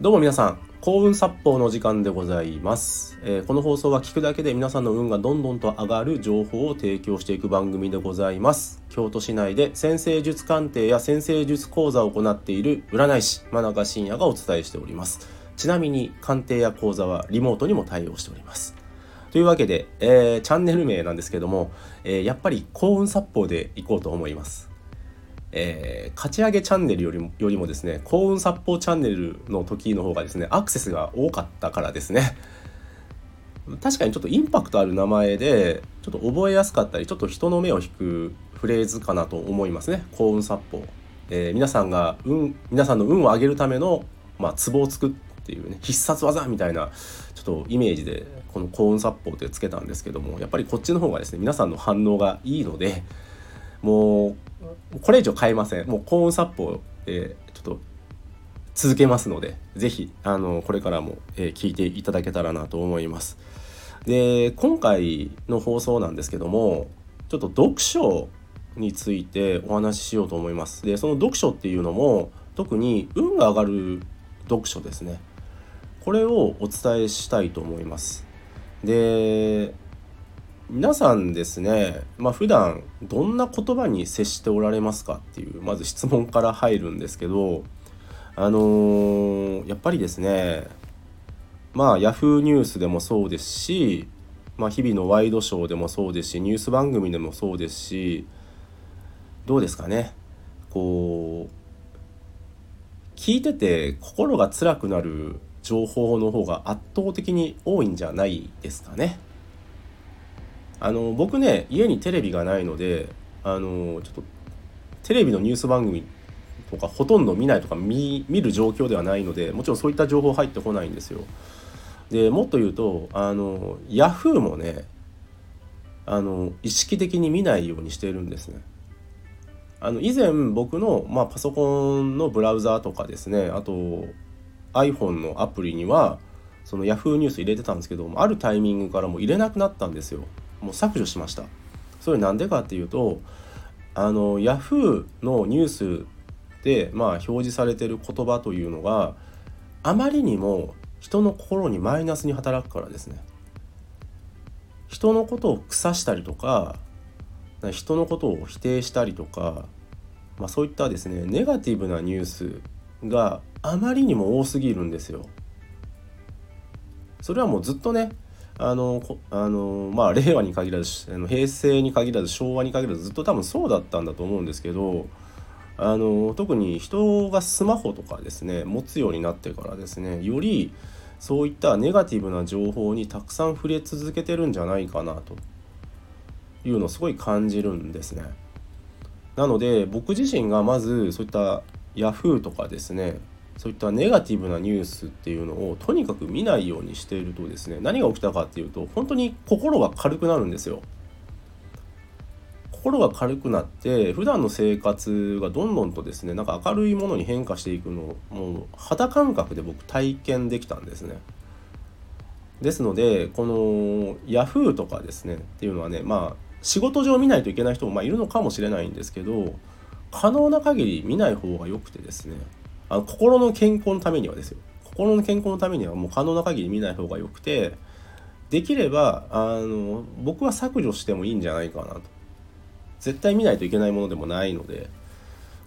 どうも皆さん幸運殺法の時間でございます、えー、この放送は聞くだけで皆さんの運がどんどんと上がる情報を提供していく番組でございます。京都市内で先生術鑑定や先生術講座を行っている占い師真中信也がお伝えしております。ちなみに鑑定や講座はリモートにも対応しております。というわけで、えー、チャンネル名なんですけども、えー、やっぱり幸運殺法でいこうと思います。えー、勝ち上げチャンネルよりもよりもですね幸運殺法チャンネルの時の方がですねアクセスが多かったからですね。確かにちょっとインパクトある名前でちょっと覚えやすかったりちょっと人の目を引くフレーズかなと思いますね。幸運殺法、えー、皆さんが運皆さんの運を上げるためのまあツボを作っていうね必殺技みたいなちょっとイメージでこの幸運殺法ってつけたんですけどもやっぱりこっちの方がですね皆さんの反応がいいのでもうこれ以上変えません。もう幸運殺法、えー、ちょっと続けますので是非あのこれからも、え、聞いていただけたらなと思います。で今回の放送なんですけどもちょっと読書についてお話ししようと思います。でその読書っていうのも特に運が上がる読書ですね。これをお伝えしたいと思います。で皆さんですね、まあ、普段どんな言葉に接しておられますかっていうまず質問から入るんですけどあのー、やっぱりですねまあ Yahoo ニュースでもそうですし、まあ、日々のワイドショーでもそうですしニュース番組でもそうですしどうですかねこう聞いてて心が辛くなる情報の方が圧倒的に多いんじゃないですかね。あの僕ね家にテレビがないのであのちょっとテレビのニュース番組とかほとんど見ないとか見る状況ではないのでもちろんそういった情報入ってこないんですよ。でもっと言うとあのヤフーもねあの意識的に見ないようにしてるんですね。あの以前僕の、まあ、パソコンのブラウザーとかですねあと iPhone のアプリにはその Yahoo ニュース入れてたんですけどあるタイミングからもう入れなくなったんですよ。もう削除しましたそれなんでかっていうとあのヤフーのニュースでまあ表示されてる言葉というのがあまりにも人の心にマイナスに働くからですね人のことを腐したりとか人のことを否定したりとか、まあ、そういったですねネガティブなニュースがあまりにも多すぎるんですよ。それはもうずっとねあのあのまあ令和に限らずあの平成に限らず昭和に限らずずっと多分そうだったんだと思うんですけどあの特に人がスマホとかですね持つようになってからですねよりそういったネガティブな情報にたくさん触れ続けてるんじゃないかなというのをすごい感じるんですね。なので僕自身がまずそういった Yahoo とかですねそういったネガティブなニュースっていうのをとにかく見ないようにしているとですね何が起きたかっていうと本当に心が軽くなるんですよ。心が軽くなって普段の生活がどんどんとですねなんか明るいものに変化していくのをもう肌感覚で僕体験できたんですね。ですのでこの Yahoo とかですねっていうのはねまあ仕事上見ないといけない人もまあいるのかもしれないんですけど可能な限り見ない方が良くてですねあの心の健康のためにはですよ。心の健康のためにはもう可能な限り見ない方がよくてできればあの僕は削除してもいいんじゃないかなと。絶対見ないといけないものでもないので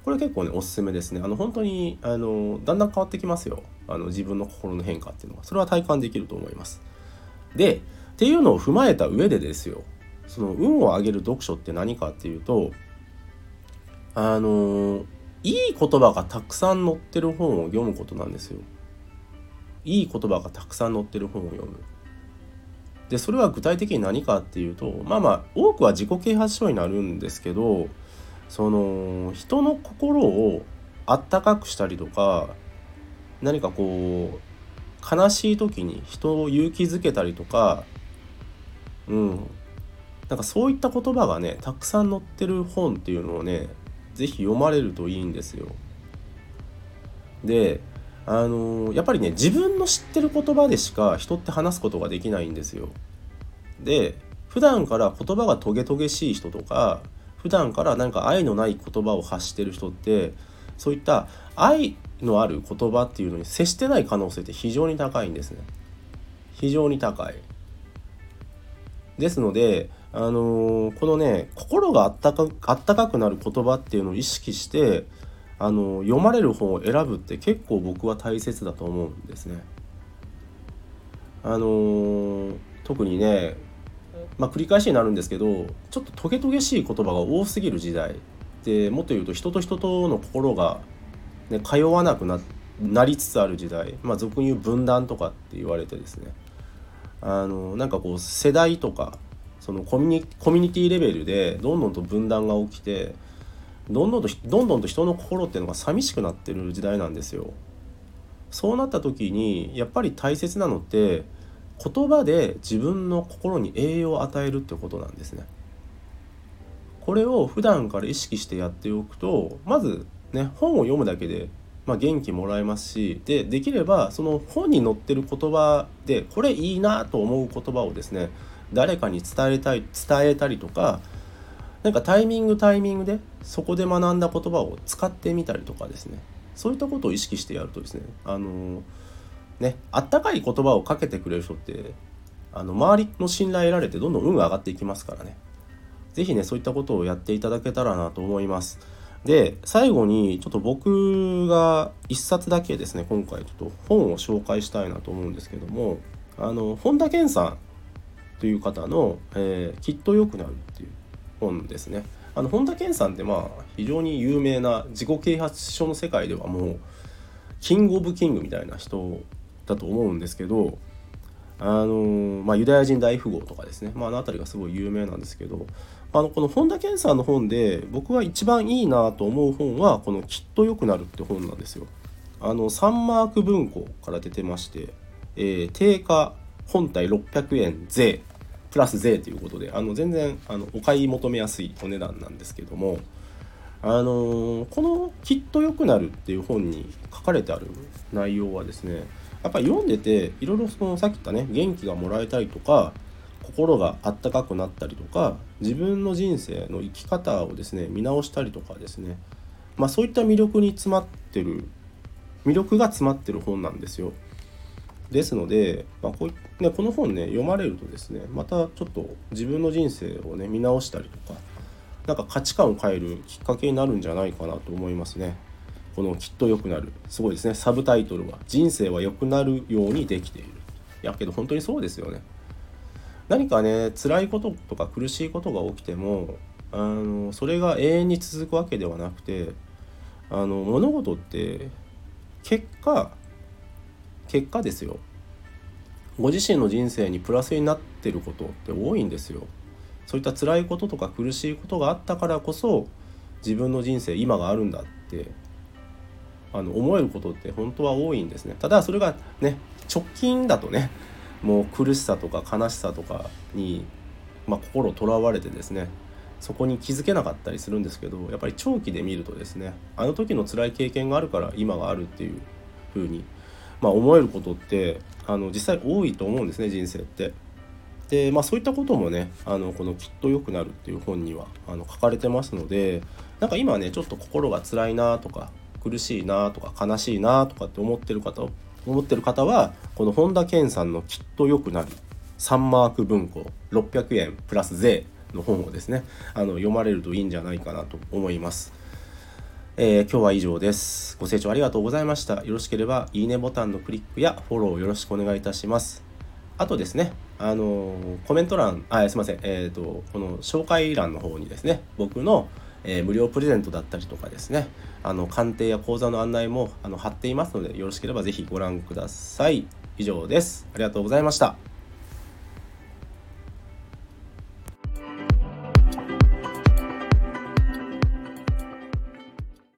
これ結構ねおすすめですね。あの本当にあのだんだん変わってきますよ。あの自分の心の変化っていうのはそれは体感できると思います。でっていうのを踏まえた上でですよ。その運を上げる読書って何かっていうとあのいい言葉がたくさん載ってる本を読むことなんですよ。いい言葉がたくさん載ってる本を読む。でそれは具体的に何かっていうとまあまあ多くは自己啓発書になるんですけどその人の心をあったかくしたりとか何かこう悲しい時に人を勇気づけたりとかうんなんかそういった言葉がねたくさん載ってる本っていうのをね是非読まれるといいんですよ。であのやっぱりね自分の知ってる言葉でしか人って話すことができないんですよ。で普段から言葉がトゲトゲしい人とか普段から何か愛のない言葉を発してる人ってそういった愛のある言葉っていうのに接してない可能性って非常に高いんですね非常に高いですのであのー、このね心があったかあったかくなる言葉っていうのを意識してあの読まれる本を選ぶって結構僕は大切だと思うんですね。あのー、特にね、まあ、繰り返しになるんですけどちょっとトゲトゲしい言葉が多すぎる時代でもっと言うと人と人との心が、ね、通わなくななりつつある時代、まあ、俗に言う分断とかって言われてですねあのなんかこう世代とかそのコミュニコミュニティレベルでどんどんと分断が起きてどんどんとどんどんと人の心っていうのが寂しくなってる時代なんですよ。そうなった時にやっぱり大切なのって言葉で自分の心に栄養を与えるってことなんですね。これを普段から意識してやっておくとまずね本を読むだけで、まあ、元気もらえますしでできればその本に載ってる言葉でこれいいなと思う言葉をですね誰かに伝えたい伝えたりとかなんかタイミングタイミングでそこで学んだ言葉を使ってみたりとかですね。そういったことを意識してやるとですねあのねあったかい言葉をかけてくれる人ってあの周りの信頼得られてどんどん運が上がっていきますからね。是非ねそういったことをやっていただけたらなと思います。で最後にちょっと僕が1冊だけですね今回ちょっと本を紹介したいなと思うんですけどもあの本田健さんという方の、えー、きっと良くなるっていう本ですね。あの本田健さんってまあ非常に有名な自己啓発書の世界ではもうキング・オブ・キングみたいな人だと思うんですけどあのまあ、ユダヤ人大富豪とかですね、まあ、あの辺りがすごい有名なんですけどあのこの本田健さんの本で僕は一番いいなと思う本はこの「きっと良くなる」って本なんですよ。あのサンマーク文庫から出てまして、え、定価本体600円税プラス税ということであの全然あのお買い求めやすいお値段なんですけどもあの、この「きっと良くなる」っていう本に書かれてある内容はですねやっぱり読んでていろいろそのさっき言ったね元気がもらえたりとか心があったかくなったりとか自分の人生の生き方をですね見直したりとかですねまあそういった魅力に詰まってる魅力が詰まってる本なんですよ。ですので、まあ、こうね、この本ね読まれるとですねまたちょっと自分の人生をね見直したりとかなんか価値観を変えるきっかけになるんじゃないかなと思いますね。このきっと良くなる。すごいですね。サブタイトルは人生は良くなるようにできている。いやけど本当にそうですよね。何かね辛いこととか苦しいことが起きてもあのそれが永遠に続くわけではなくてあの物事って結果結果ですよ。ご自身の人生にプラスになってることって多いんですよ。そういった辛いこととか苦しいことがあったからこそ自分の人生今があるんだってあの思えることって本当は多いんですね。ただそれがね直近だとねもう苦しさとか悲しさとかに、まあ、心とらわれてですねそこに気づけなかったりするんですけどやっぱり長期で見るとですねあの時の辛い経験があるから今があるっていう風にまあ、思えることってあの実際多いと思うんですね人生って。でまあそういったこともねあのこの「きっと良くなる」っていう本にはあの書かれてますのでなんか今ねちょっと心が辛いなとか苦しいなとか悲しいなとかって思ってる方思ってる方はこの本田健さんの「きっと良くなる」サンマーク文庫600円プラス税の本をですねあの読まれるといいんじゃないかなと思います。えー、今日は以上です。ご清聴ありがとうございました。よろしければ、いいねボタンのクリックやフォローよろしくお願いいたします。あとですね、あのー、コメント欄、あ、すいません、えっ、ー、と、この紹介欄の方にですね、僕の、え、無料プレゼントだったりとかですね、あの、鑑定や講座の案内もあの貼っていますので、よろしければぜひご覧ください。以上です。ありがとうございました。